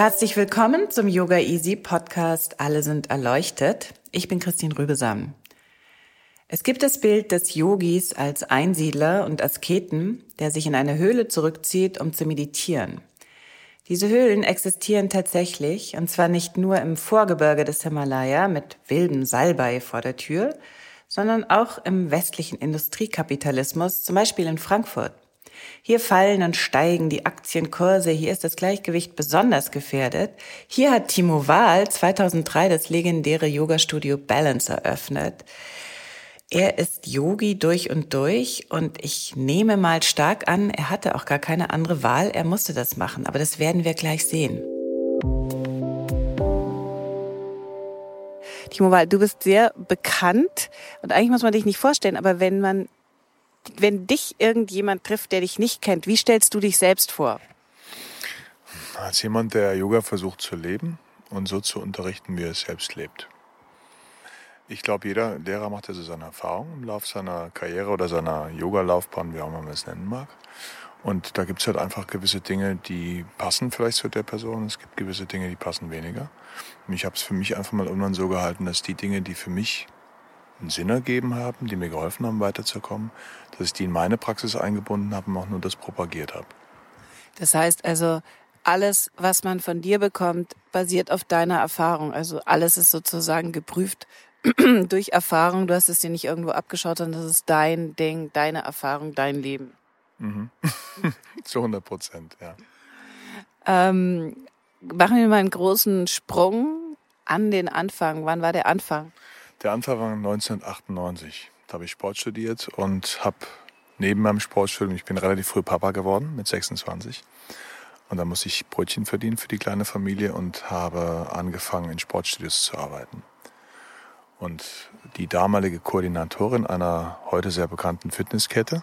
Herzlich willkommen zum Yoga Easy Podcast Alle sind erleuchtet. Ich bin Christine Rübesam. Es gibt das Bild des Yogis als Einsiedler und Asketen, der sich in eine Höhle zurückzieht, um zu meditieren. Diese Höhlen existieren tatsächlich, und zwar nicht nur im Vorgebirge des Himalaya mit wildem Salbei vor der Tür, sondern auch im westlichen Industriekapitalismus, zum Beispiel in Frankfurt. Hier fallen und steigen die Aktienkurse, hier ist das Gleichgewicht besonders gefährdet. Hier hat Timo Wahl 2003 das legendäre Yoga-Studio Balance eröffnet. Er ist Yogi durch und durch und ich nehme mal stark an, er hatte auch gar keine andere Wahl, er musste das machen, aber das werden wir gleich sehen. Timo Wahl, du bist sehr bekannt und eigentlich muss man dich nicht vorstellen, aber wenn man wenn dich irgendjemand trifft, der dich nicht kennt, wie stellst du dich selbst vor? Als jemand, der Yoga versucht zu leben und so zu unterrichten, wie er es selbst lebt. Ich glaube, jeder Lehrer macht ja so seine Erfahrung im Laufe seiner Karriere oder seiner Yoga-Laufbahn, wie auch immer man es nennen mag. Und da gibt es halt einfach gewisse Dinge, die passen vielleicht zu der Person. Es gibt gewisse Dinge, die passen weniger. Und ich habe es für mich einfach mal irgendwann so gehalten, dass die Dinge, die für mich einen Sinn ergeben haben, die mir geholfen haben, weiterzukommen, dass ich die in meine Praxis eingebunden habe und auch nur das propagiert habe. Das heißt also, alles, was man von dir bekommt, basiert auf deiner Erfahrung. Also alles ist sozusagen geprüft durch Erfahrung. Du hast es dir nicht irgendwo abgeschaut, sondern das ist dein Ding, deine Erfahrung, dein Leben. Mhm. Zu 100 Prozent, ja. Ähm, machen wir mal einen großen Sprung an den Anfang. Wann war der Anfang? Der Anfang war 1998. Da habe ich Sport studiert und habe neben meinem Sportstudium, ich bin relativ früh Papa geworden, mit 26. Und da musste ich Brötchen verdienen für die kleine Familie und habe angefangen, in Sportstudios zu arbeiten. Und die damalige Koordinatorin einer heute sehr bekannten Fitnesskette,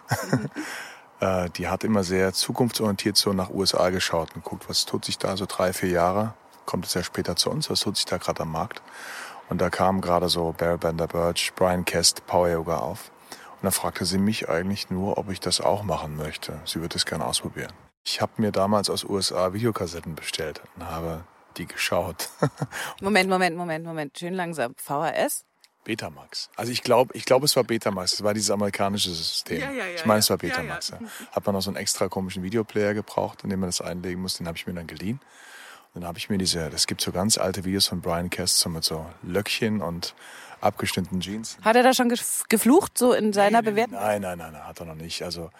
äh, die hat immer sehr zukunftsorientiert so nach USA geschaut und guckt, was tut sich da so drei, vier Jahre, kommt es ja später zu uns, was tut sich da gerade am Markt. Und da kam gerade so Barry Bender Birch, Brian Kest, Power Yoga auf. Und da fragte sie mich eigentlich nur, ob ich das auch machen möchte. Sie würde es gerne ausprobieren. Ich habe mir damals aus USA Videokassetten bestellt und habe die geschaut. Moment, Moment, Moment, Moment. Schön langsam. VHS? Betamax. Also ich glaube, ich glaube, es war Betamax. Es war dieses amerikanische System. Ja, ja, ja, ich meine, es war Betamax. Ja, ja. Hat man noch so einen extra komischen Videoplayer gebraucht, in dem man das einlegen muss. Den habe ich mir dann geliehen. Dann habe ich mir diese, das gibt so ganz alte Videos von Brian Kester mit so Löckchen und abgeschnittenen Jeans. Hat er da schon geflucht, so in seiner nein, Bewertung? Nein, nein, nein, nein, hat er noch nicht. Also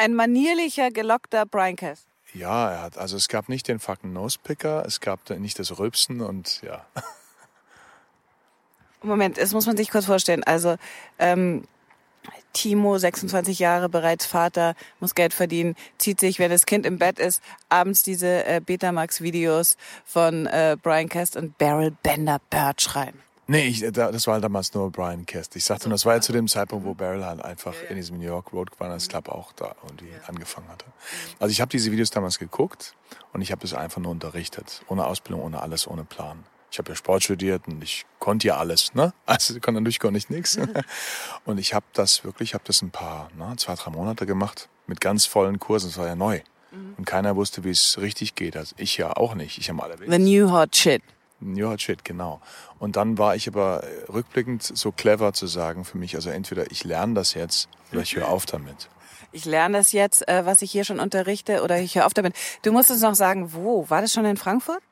ein manierlicher, gelockter Brian Kest. Ja, er hat, also es gab nicht den fucking Nosepicker, es gab nicht das Rülpsen und ja. Moment, das muss man sich kurz vorstellen. Also ähm, Timo, 26 Jahre, bereits Vater, muss Geld verdienen, zieht sich, wenn das Kind im Bett ist, abends diese äh, Betamax-Videos von äh, Brian Kest und Beryl Bender Birch rein. Nee, ich, das war damals nur Brian Kest. Ich sagte, das war ja zu dem Zeitpunkt, wo Beryl halt einfach in diesem New York Road Runners Club auch da und die angefangen hatte. Also ich habe diese Videos damals geguckt und ich habe das einfach nur unterrichtet. Ohne Ausbildung, ohne alles, ohne Plan. Ich habe ja Sport studiert und ich konnte ja alles, ne? Also ich konnte natürlich konnte ich nichts. Und ich habe das wirklich, habe das ein paar, ne, zwei, drei Monate gemacht mit ganz vollen Kursen. Das war ja neu. Mhm. Und keiner wusste, wie es richtig geht. Also ich ja auch nicht. Ich habe alle. The new hot shit. New hot shit, genau. Und dann war ich aber rückblickend so clever zu sagen für mich, also entweder ich lerne das jetzt oder ich höre auf damit. Ich lerne das jetzt, äh, was ich hier schon unterrichte, oder ich höre auf damit. Du musst uns noch sagen, wo? War das schon in Frankfurt?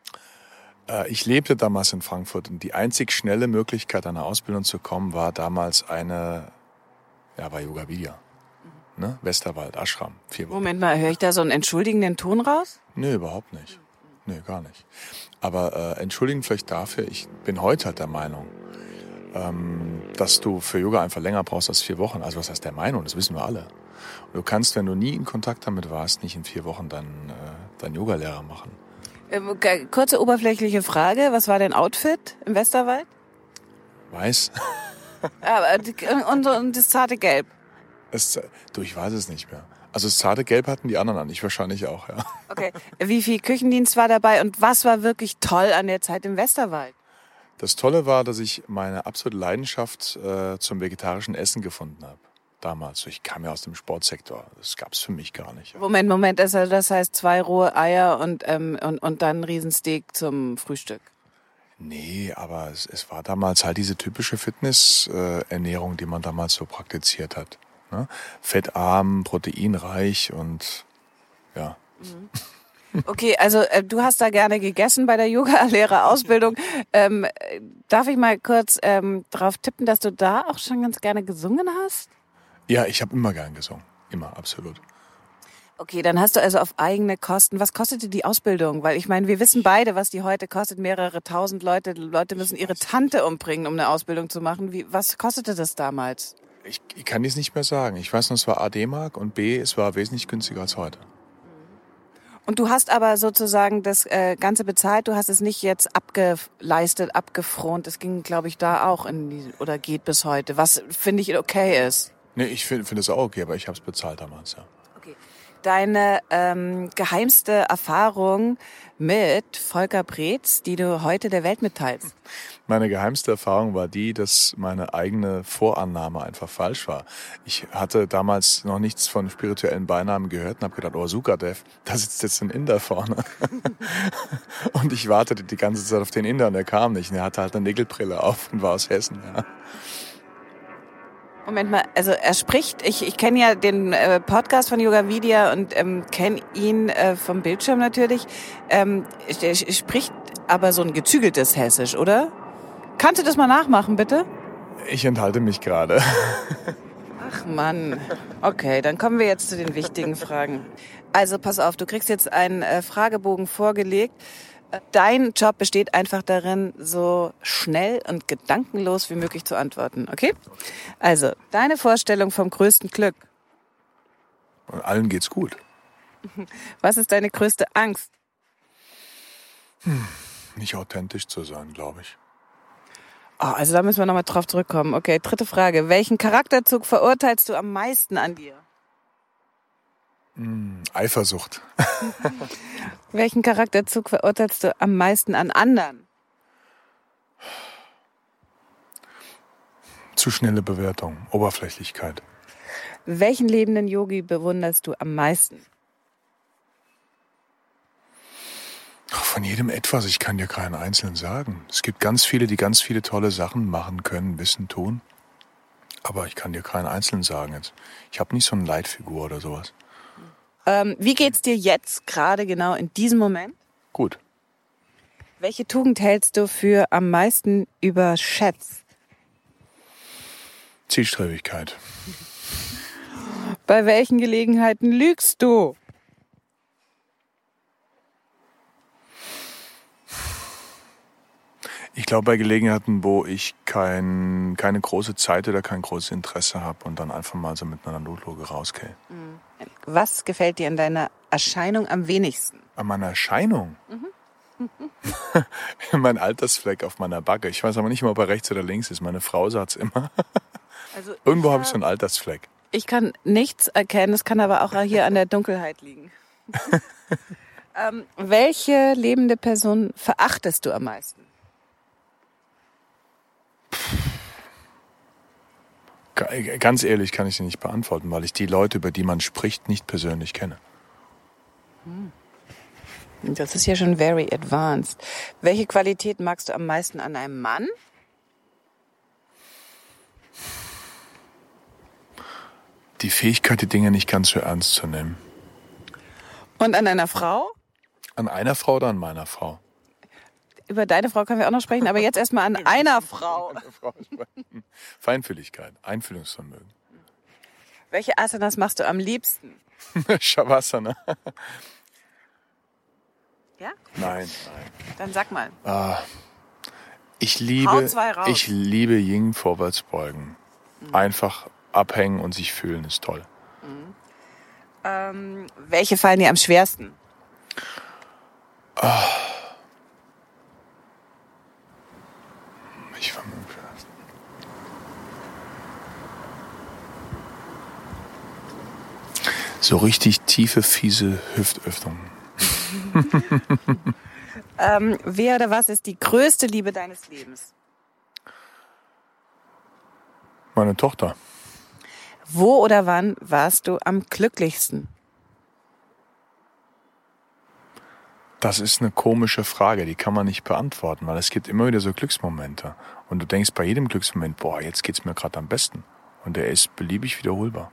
Äh, ich lebte damals in Frankfurt und die einzig schnelle Möglichkeit, an eine Ausbildung zu kommen, war damals eine, ja, war Yoga Vidya. Ne? Westerwald, Ashram. Vier Moment mal, höre ich da so einen entschuldigenden Ton raus? Nö, überhaupt nicht. Nee, gar nicht. Aber äh, entschuldigen vielleicht dafür, ich bin heute halt der Meinung, ähm, dass du für Yoga einfach länger brauchst als vier Wochen. Also was heißt der Meinung? Das wissen wir alle. Und du kannst, wenn du nie in Kontakt damit warst, nicht in vier Wochen dann äh, deinen Yogalehrer machen. Ähm, kurze oberflächliche Frage. Was war dein Outfit im Westerwald? Weiß. und, und das zarte Gelb? Es, du, ich weiß es nicht mehr. Also das zarte Gelb hatten die anderen an, ich wahrscheinlich auch, ja. Okay. Wie viel Küchendienst war dabei und was war wirklich toll an der Zeit im Westerwald? Das Tolle war, dass ich meine absolute Leidenschaft äh, zum vegetarischen Essen gefunden habe. Damals. Ich kam ja aus dem Sportsektor. Das gab es für mich gar nicht. Moment, Moment. Also das heißt zwei rohe Eier und, ähm, und, und dann ein Riesensteak zum Frühstück. Nee, aber es, es war damals halt diese typische Fitnessernährung, äh, die man damals so praktiziert hat. Ne? Fettarm, proteinreich und ja. Okay, also äh, du hast da gerne gegessen bei der Yoga-Lehrerausbildung. Ähm, darf ich mal kurz ähm, drauf tippen, dass du da auch schon ganz gerne gesungen hast? Ja, ich habe immer gern gesungen. Immer, absolut. Okay, dann hast du also auf eigene Kosten. Was kostete die Ausbildung? Weil ich meine, wir wissen beide, was die heute kostet. Mehrere tausend Leute. Leute müssen ihre Tante umbringen, um eine Ausbildung zu machen. Wie, was kostete das damals? Ich, ich kann dies nicht mehr sagen. Ich weiß nur, es war A D-Mark und B, es war wesentlich günstiger als heute. Und du hast aber sozusagen das äh, Ganze bezahlt, du hast es nicht jetzt abgeleistet, abgefront. Es ging, glaube ich, da auch in die, oder geht bis heute, was finde ich okay ist. Nee, ich finde find es auch okay, aber ich habe es bezahlt damals, ja. Okay. Deine ähm, geheimste Erfahrung mit Volker Breetz, die du heute der Welt mitteilst? Meine geheimste Erfahrung war die, dass meine eigene Vorannahme einfach falsch war. Ich hatte damals noch nichts von spirituellen Beinamen gehört und habe gedacht, oh Sukadev, da sitzt jetzt ein Inder vorne. und ich wartete die ganze Zeit auf den Inder und er kam nicht. Und er hatte halt eine Nägelbrille auf und war aus Hessen. Ja. Moment mal, also er spricht, ich, ich kenne ja den äh, Podcast von Yoga Vidya und ähm, kenne ihn äh, vom Bildschirm natürlich. Ähm, er spricht aber so ein gezügeltes Hessisch, oder? Kannst du das mal nachmachen, bitte? Ich enthalte mich gerade. Ach Mann. Okay, dann kommen wir jetzt zu den wichtigen Fragen. Also pass auf, du kriegst jetzt einen äh, Fragebogen vorgelegt. Dein Job besteht einfach darin, so schnell und gedankenlos wie möglich zu antworten. Okay? Also, deine Vorstellung vom größten Glück. Und allen geht's gut. Was ist deine größte Angst? Hm, nicht authentisch zu sein, glaube ich. Oh, also da müssen wir nochmal drauf zurückkommen. Okay, dritte Frage. Welchen Charakterzug verurteilst du am meisten an dir? Hm, Eifersucht. Welchen Charakterzug verurteilst du am meisten an anderen? Zu schnelle Bewertung, Oberflächlichkeit. Welchen lebenden Yogi bewunderst du am meisten? Von jedem etwas, ich kann dir keinen einzelnen sagen. Es gibt ganz viele, die ganz viele tolle Sachen machen können, wissen, tun. Aber ich kann dir keinen einzelnen sagen jetzt. Ich habe nicht so eine Leitfigur oder sowas. Ähm, wie geht's dir jetzt gerade genau in diesem Moment? Gut. Welche Tugend hältst du für am meisten überschätzt? Zielstrebigkeit. Bei welchen Gelegenheiten lügst du? Ich glaube bei Gelegenheiten, wo ich kein, keine große Zeit oder kein großes Interesse habe und dann einfach mal so mit einer Notloge rausgehe. Mhm. Was gefällt dir an deiner Erscheinung am wenigsten? An meiner Erscheinung? Mhm. mein Altersfleck auf meiner Backe. Ich weiß aber nicht mal, ob er rechts oder links ist. Meine Frau sagt es immer. Also Irgendwo habe ich so einen Altersfleck. Ich kann nichts erkennen, es kann aber auch hier an der Dunkelheit liegen. ähm, welche lebende Person verachtest du am meisten? Ganz ehrlich kann ich sie nicht beantworten, weil ich die Leute, über die man spricht, nicht persönlich kenne. Hm. Das ist ja schon very advanced. Welche Qualität magst du am meisten an einem Mann? Die Fähigkeit, die Dinge nicht ganz so ernst zu nehmen. Und an einer Frau? An einer Frau oder an meiner Frau? Über deine Frau können wir auch noch sprechen, aber jetzt erstmal an einer Frau. Feinfühligkeit, Einfühlungsvermögen. Welche Asanas machst du am liebsten? Shavasana. Ja? Nein, nein. Dann sag mal. Ich liebe, ich liebe Ying Vorwärtsbeugen. Einfach abhängen und sich fühlen ist toll. Ähm, welche fallen dir am schwersten? Ich fange mit dem Schwersten. So richtig tiefe, fiese Hüftöffnungen. Ähm, wer oder was ist die größte Liebe deines Lebens? Meine Tochter. Wo oder wann warst du am glücklichsten? Das ist eine komische Frage, die kann man nicht beantworten, weil es gibt immer wieder so Glücksmomente. Und du denkst bei jedem Glücksmoment, boah, jetzt geht's mir gerade am besten. Und der ist beliebig wiederholbar.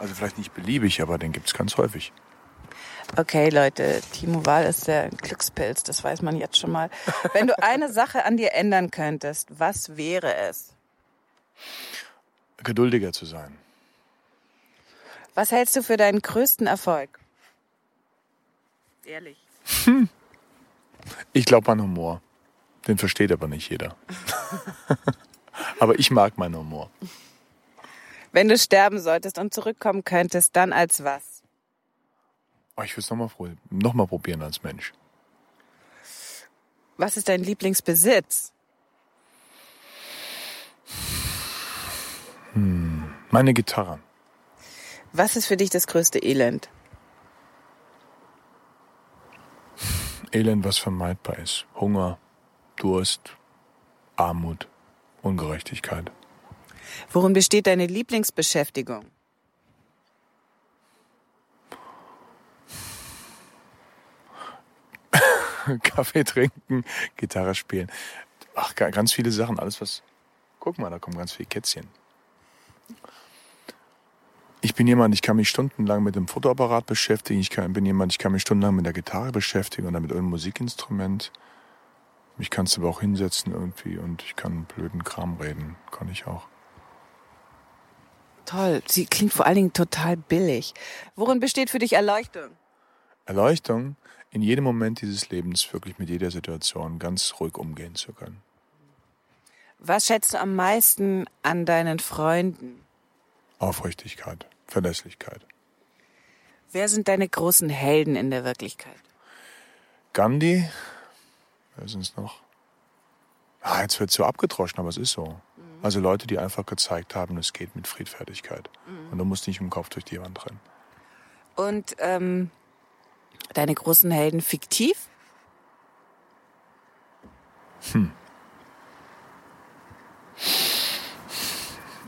Also vielleicht nicht beliebig, aber den gibt's ganz häufig. Okay, Leute, Timo Wahl ist der Glückspilz, das weiß man jetzt schon mal. Wenn du eine Sache an dir ändern könntest, was wäre es? Geduldiger zu sein. Was hältst du für deinen größten Erfolg? Ehrlich. Ich glaube an Humor. Den versteht aber nicht jeder. aber ich mag meinen Humor. Wenn du sterben solltest und zurückkommen könntest, dann als was? Oh, ich will es nochmal noch mal probieren als Mensch. Was ist dein Lieblingsbesitz? Meine Gitarre. Was ist für dich das größte Elend? Elend, was vermeidbar ist. Hunger, Durst, Armut, Ungerechtigkeit. Worin besteht deine Lieblingsbeschäftigung? Kaffee trinken, Gitarre spielen. Ach, ga- ganz viele Sachen. Alles was. Guck mal, da kommen ganz viele Kätzchen. Ich bin jemand, ich kann mich stundenlang mit dem Fotoapparat beschäftigen. Ich kann, bin jemand, ich kann mich stundenlang mit der Gitarre beschäftigen oder mit irgendeinem Musikinstrument. Mich kannst du aber auch hinsetzen irgendwie und ich kann blöden Kram reden. Kann ich auch. Toll, sie klingt vor allen Dingen total billig. Worin besteht für dich Erleuchtung? Erleuchtung, in jedem Moment dieses Lebens wirklich mit jeder Situation ganz ruhig umgehen zu können. Was schätzt du am meisten an deinen Freunden? Aufrichtigkeit, Verlässlichkeit. Wer sind deine großen Helden in der Wirklichkeit? Gandhi, wer ist es noch? Ah, jetzt wird so abgedroschen, aber es ist so. Also Leute, die einfach gezeigt haben, es geht mit Friedfertigkeit. Und du musst nicht im Kopf durch die Wand rennen. Und ähm, deine großen Helden fiktiv?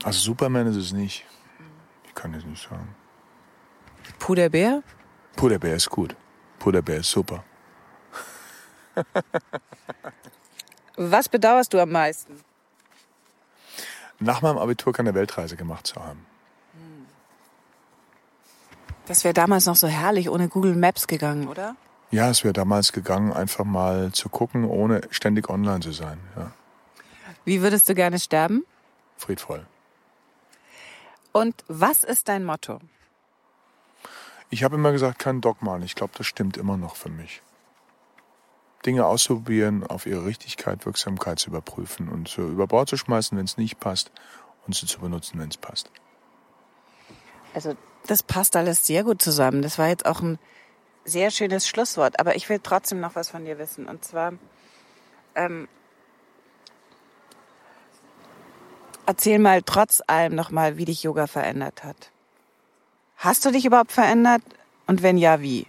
Also Superman ist es nicht. Ich kann es nicht sagen. Puderbär? Puderbär ist gut. Puderbär ist super. Was bedauerst du am meisten? Nach meinem Abitur keine Weltreise gemacht zu haben. Das wäre damals noch so herrlich ohne Google Maps gegangen, oder? Ja, es wäre damals gegangen, einfach mal zu gucken, ohne ständig online zu sein. Ja, Wie würdest du gerne sterben? friedvoll. Und was ist dein Motto? Ich habe immer gesagt, kein Dogma. Und ich glaube, das stimmt immer noch für mich. Dinge auszuprobieren, auf ihre Richtigkeit, Wirksamkeit zu überprüfen und so über Bord zu schmeißen, wenn es nicht passt und sie zu benutzen, wenn es passt. Also das passt alles sehr gut zusammen. Das war jetzt auch ein sehr schönes Schlusswort. Aber ich will trotzdem noch was von dir wissen. Und zwar, ähm, erzähl mal trotz allem noch mal, wie dich Yoga verändert hat. Hast du dich überhaupt verändert? Und wenn ja, wie?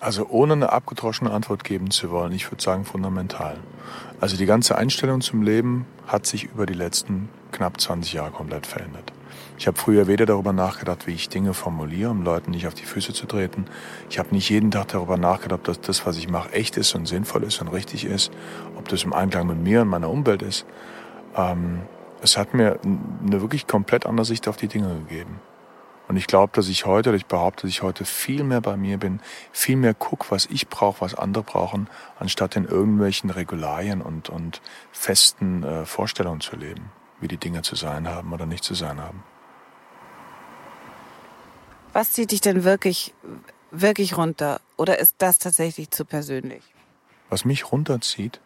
Also ohne eine abgedroschene Antwort geben zu wollen, ich würde sagen fundamental. Also die ganze Einstellung zum Leben hat sich über die letzten knapp 20 Jahre komplett verändert. Ich habe früher weder darüber nachgedacht, wie ich Dinge formuliere, um Leuten nicht auf die Füße zu treten. Ich habe nicht jeden Tag darüber nachgedacht, ob das, das, was ich mache, echt ist und sinnvoll ist und richtig ist, ob das im Einklang mit mir und meiner Umwelt ist. Ähm, es hat mir eine wirklich komplett andere Sicht auf die Dinge gegeben. Und ich glaube, dass ich heute, oder ich behaupte, dass ich heute viel mehr bei mir bin, viel mehr guck, was ich brauche, was andere brauchen, anstatt in irgendwelchen Regularien und, und festen äh, Vorstellungen zu leben, wie die Dinge zu sein haben oder nicht zu sein haben. Was zieht dich denn wirklich wirklich runter? Oder ist das tatsächlich zu persönlich? Was mich runterzieht,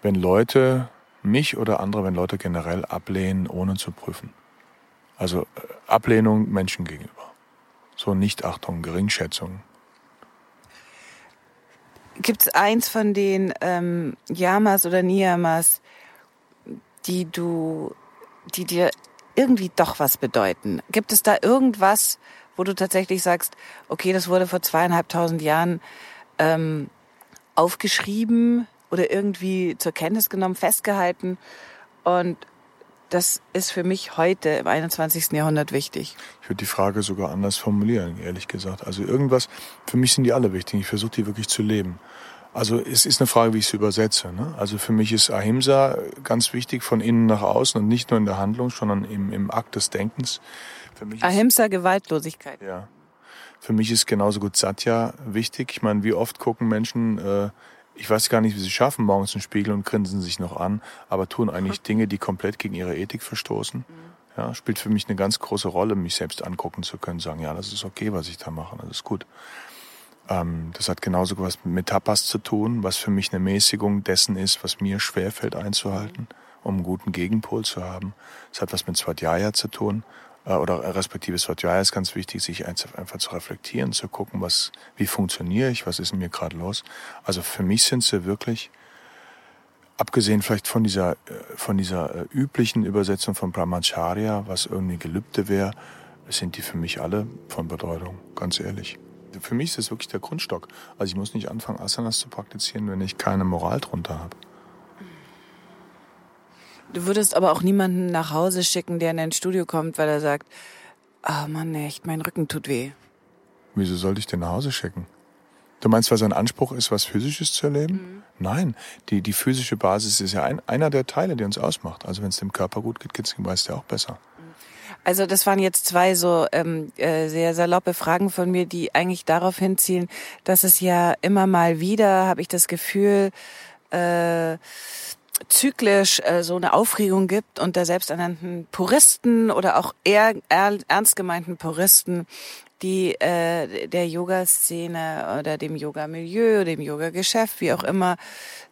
wenn Leute mich oder andere, wenn Leute generell ablehnen, ohne zu prüfen. Also äh, Ablehnung Menschen gegenüber. So Nichtachtung, Geringschätzung. Gibt es eins von den ähm, Yamas oder Niyamas, die du, die dir irgendwie doch was bedeuten? Gibt es da irgendwas, wo du tatsächlich sagst, okay, das wurde vor zweieinhalbtausend Jahren ähm, aufgeschrieben oder irgendwie zur Kenntnis genommen, festgehalten und das ist für mich heute im 21. Jahrhundert wichtig. Ich würde die Frage sogar anders formulieren, ehrlich gesagt. Also irgendwas, für mich sind die alle wichtig. Ich versuche die wirklich zu leben. Also es ist eine Frage, wie ich es übersetze. Ne? Also für mich ist Ahimsa ganz wichtig von innen nach außen und nicht nur in der Handlung, sondern im, im Akt des Denkens. Für mich Ahimsa, ist, Gewaltlosigkeit. Ja. Für mich ist genauso gut Satya wichtig. Ich meine, wie oft gucken Menschen, äh, ich weiß gar nicht, wie sie schaffen, morgens einen Spiegel und grinsen sich noch an, aber tun eigentlich Dinge, die komplett gegen ihre Ethik verstoßen. Ja, spielt für mich eine ganz große Rolle, mich selbst angucken zu können, sagen, ja, das ist okay, was ich da mache, das ist gut. Ähm, das hat genauso was mit Tapas zu tun, was für mich eine Mäßigung dessen ist, was mir schwerfällt einzuhalten, um einen guten Gegenpol zu haben. Es hat was mit Swadhyaya zu tun, oder respektive Swadhyaya ist ganz wichtig, sich einfach zu reflektieren, zu gucken, was, wie funktioniere ich, was ist in mir gerade los. Also für mich sind sie wirklich, abgesehen vielleicht von dieser, äh, von dieser äh, üblichen Übersetzung von Brahmacharya, was irgendwie Gelübde wäre, sind die für mich alle von Bedeutung, ganz ehrlich. Für mich ist das wirklich der Grundstock. Also ich muss nicht anfangen, Asanas zu praktizieren, wenn ich keine Moral drunter habe. Du würdest aber auch niemanden nach Hause schicken, der in dein Studio kommt, weil er sagt, ah oh Mann, echt, mein Rücken tut weh. Wieso sollte ich den nach Hause schicken? Du meinst, weil sein Anspruch ist, was Physisches zu erleben? Mhm. Nein, die, die physische Basis ist ja ein, einer der Teile, die uns ausmacht. Also wenn es dem Körper gut geht, geht es dem Geist ja auch besser. Also das waren jetzt zwei so ähm, äh, sehr saloppe Fragen von mir, die eigentlich darauf hinzielen, dass es ja immer mal wieder, habe ich das Gefühl, äh, zyklisch äh, so eine Aufregung gibt unter selbsternannten Puristen oder auch eher ernst gemeinten Puristen, die äh, der Yoga-Szene oder dem Yoga-Milieu, dem Yoga-Geschäft, wie auch immer,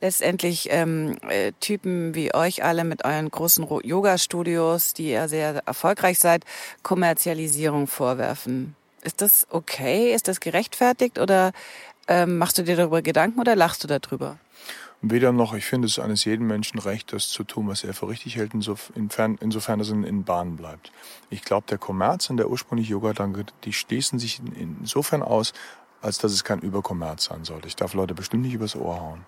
letztendlich ähm, äh, Typen wie euch alle mit euren großen Yoga-Studios, die ja sehr erfolgreich seid, Kommerzialisierung vorwerfen. Ist das okay? Ist das gerechtfertigt oder ähm, machst du dir darüber Gedanken oder lachst du darüber? Weder noch, ich finde es eines jeden Menschen recht, das zu tun, was er für richtig hält, insofern, insofern es in, in Bahnen bleibt. Ich glaube, der Kommerz und der ursprüngliche Yoga-Danke, die schließen sich insofern aus, als dass es kein Überkommerz sein sollte. Ich darf Leute bestimmt nicht übers Ohr hauen.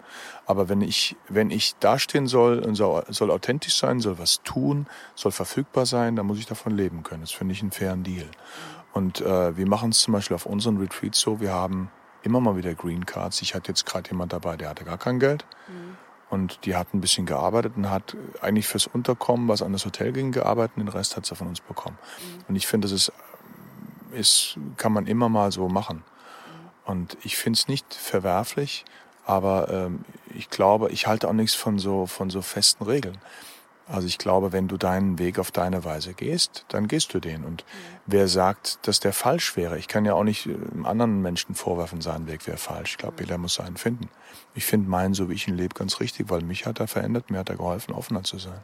Aber wenn ich, wenn ich dastehen soll und soll, soll authentisch sein, soll was tun, soll verfügbar sein, dann muss ich davon leben können. Das finde ich einen fairen Deal. Und äh, wir machen es zum Beispiel auf unseren Retreats so, wir haben immer mal wieder Green Cards. Ich hatte jetzt gerade jemand dabei, der hatte gar kein Geld. Mhm. Und die hat ein bisschen gearbeitet und hat eigentlich fürs Unterkommen, was an das Hotel ging, gearbeitet und den Rest hat sie von uns bekommen. Mhm. Und ich finde, das ist, ist, kann man immer mal so machen. Mhm. Und ich finde es nicht verwerflich, aber ähm, ich glaube, ich halte auch nichts von so, von so festen Regeln. Also ich glaube, wenn du deinen Weg auf deine Weise gehst, dann gehst du den. Und wer sagt, dass der falsch wäre? Ich kann ja auch nicht einem anderen Menschen vorwerfen, sein Weg wäre falsch. Ich glaube, jeder muss seinen finden. Ich finde meinen, so wie ich ihn lebe, ganz richtig, weil mich hat er verändert, mir hat er geholfen, offener zu sein.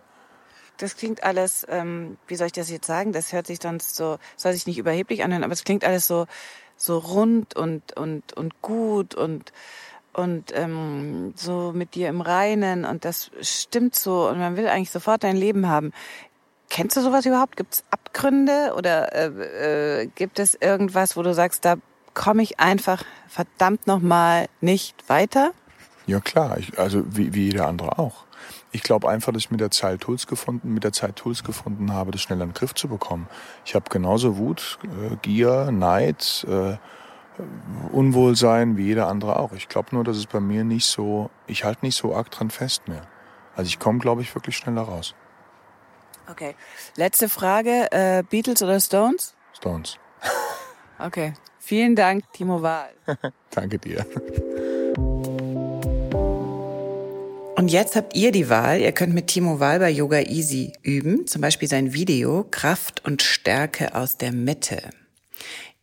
Das klingt alles, ähm, wie soll ich das jetzt sagen? Das hört sich sonst so, soll sich nicht überheblich anhören, aber es klingt alles so, so rund und, und, und gut und und ähm, so mit dir im Reinen und das stimmt so und man will eigentlich sofort dein Leben haben. Kennst du sowas überhaupt? Gibt es Abgründe oder äh, äh, gibt es irgendwas, wo du sagst, da komme ich einfach verdammt nochmal nicht weiter? Ja klar, ich, also wie, wie jeder andere auch. Ich glaube einfach, dass ich mit der Zeit Tools gefunden, mit der Zeit Tools gefunden habe, das schneller in den Griff zu bekommen. Ich habe genauso Wut, äh, Gier, Neid, äh, Unwohlsein wie jeder andere auch. Ich glaube nur, dass es bei mir nicht so, ich halte nicht so arg dran fest mehr. Also ich komme, glaube ich, wirklich schneller raus. Okay. Letzte Frage, äh, Beatles oder Stones? Stones. okay. Vielen Dank, Timo Wahl. Danke dir. Und jetzt habt ihr die Wahl. Ihr könnt mit Timo Wahl bei Yoga Easy üben. Zum Beispiel sein Video Kraft und Stärke aus der Mitte.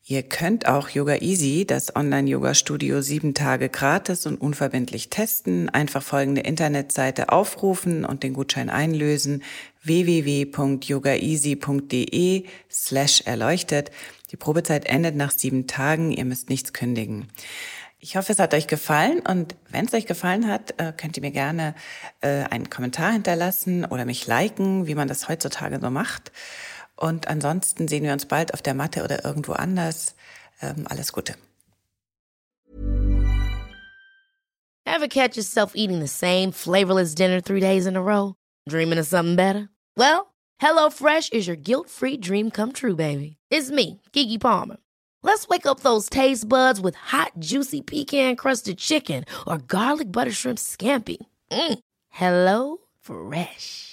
Ihr könnt auch Yoga Easy, das Online-Yoga-Studio, sieben Tage gratis und unverbindlich testen. Einfach folgende Internetseite aufrufen und den Gutschein einlösen. www.yogaeasy.de slash erleuchtet. Die Probezeit endet nach sieben Tagen. Ihr müsst nichts kündigen. Ich hoffe, es hat euch gefallen und wenn es euch gefallen hat, äh, könnt ihr mir gerne äh, einen Kommentar hinterlassen oder mich liken, wie man das heutzutage so macht. Und ansonsten sehen wir uns bald auf der Matte oder irgendwo anders. Ähm, alles Gute. Ever catch yourself eating the same flavorless dinner three days in a row? Dreaming of something better? Well, HelloFresh is your guilt-free dream come true, baby. It's me, Kiki Palmer. Let's wake up those taste buds with hot, juicy pecan-crusted chicken or garlic butter shrimp scampi. Mm. Hello Fresh.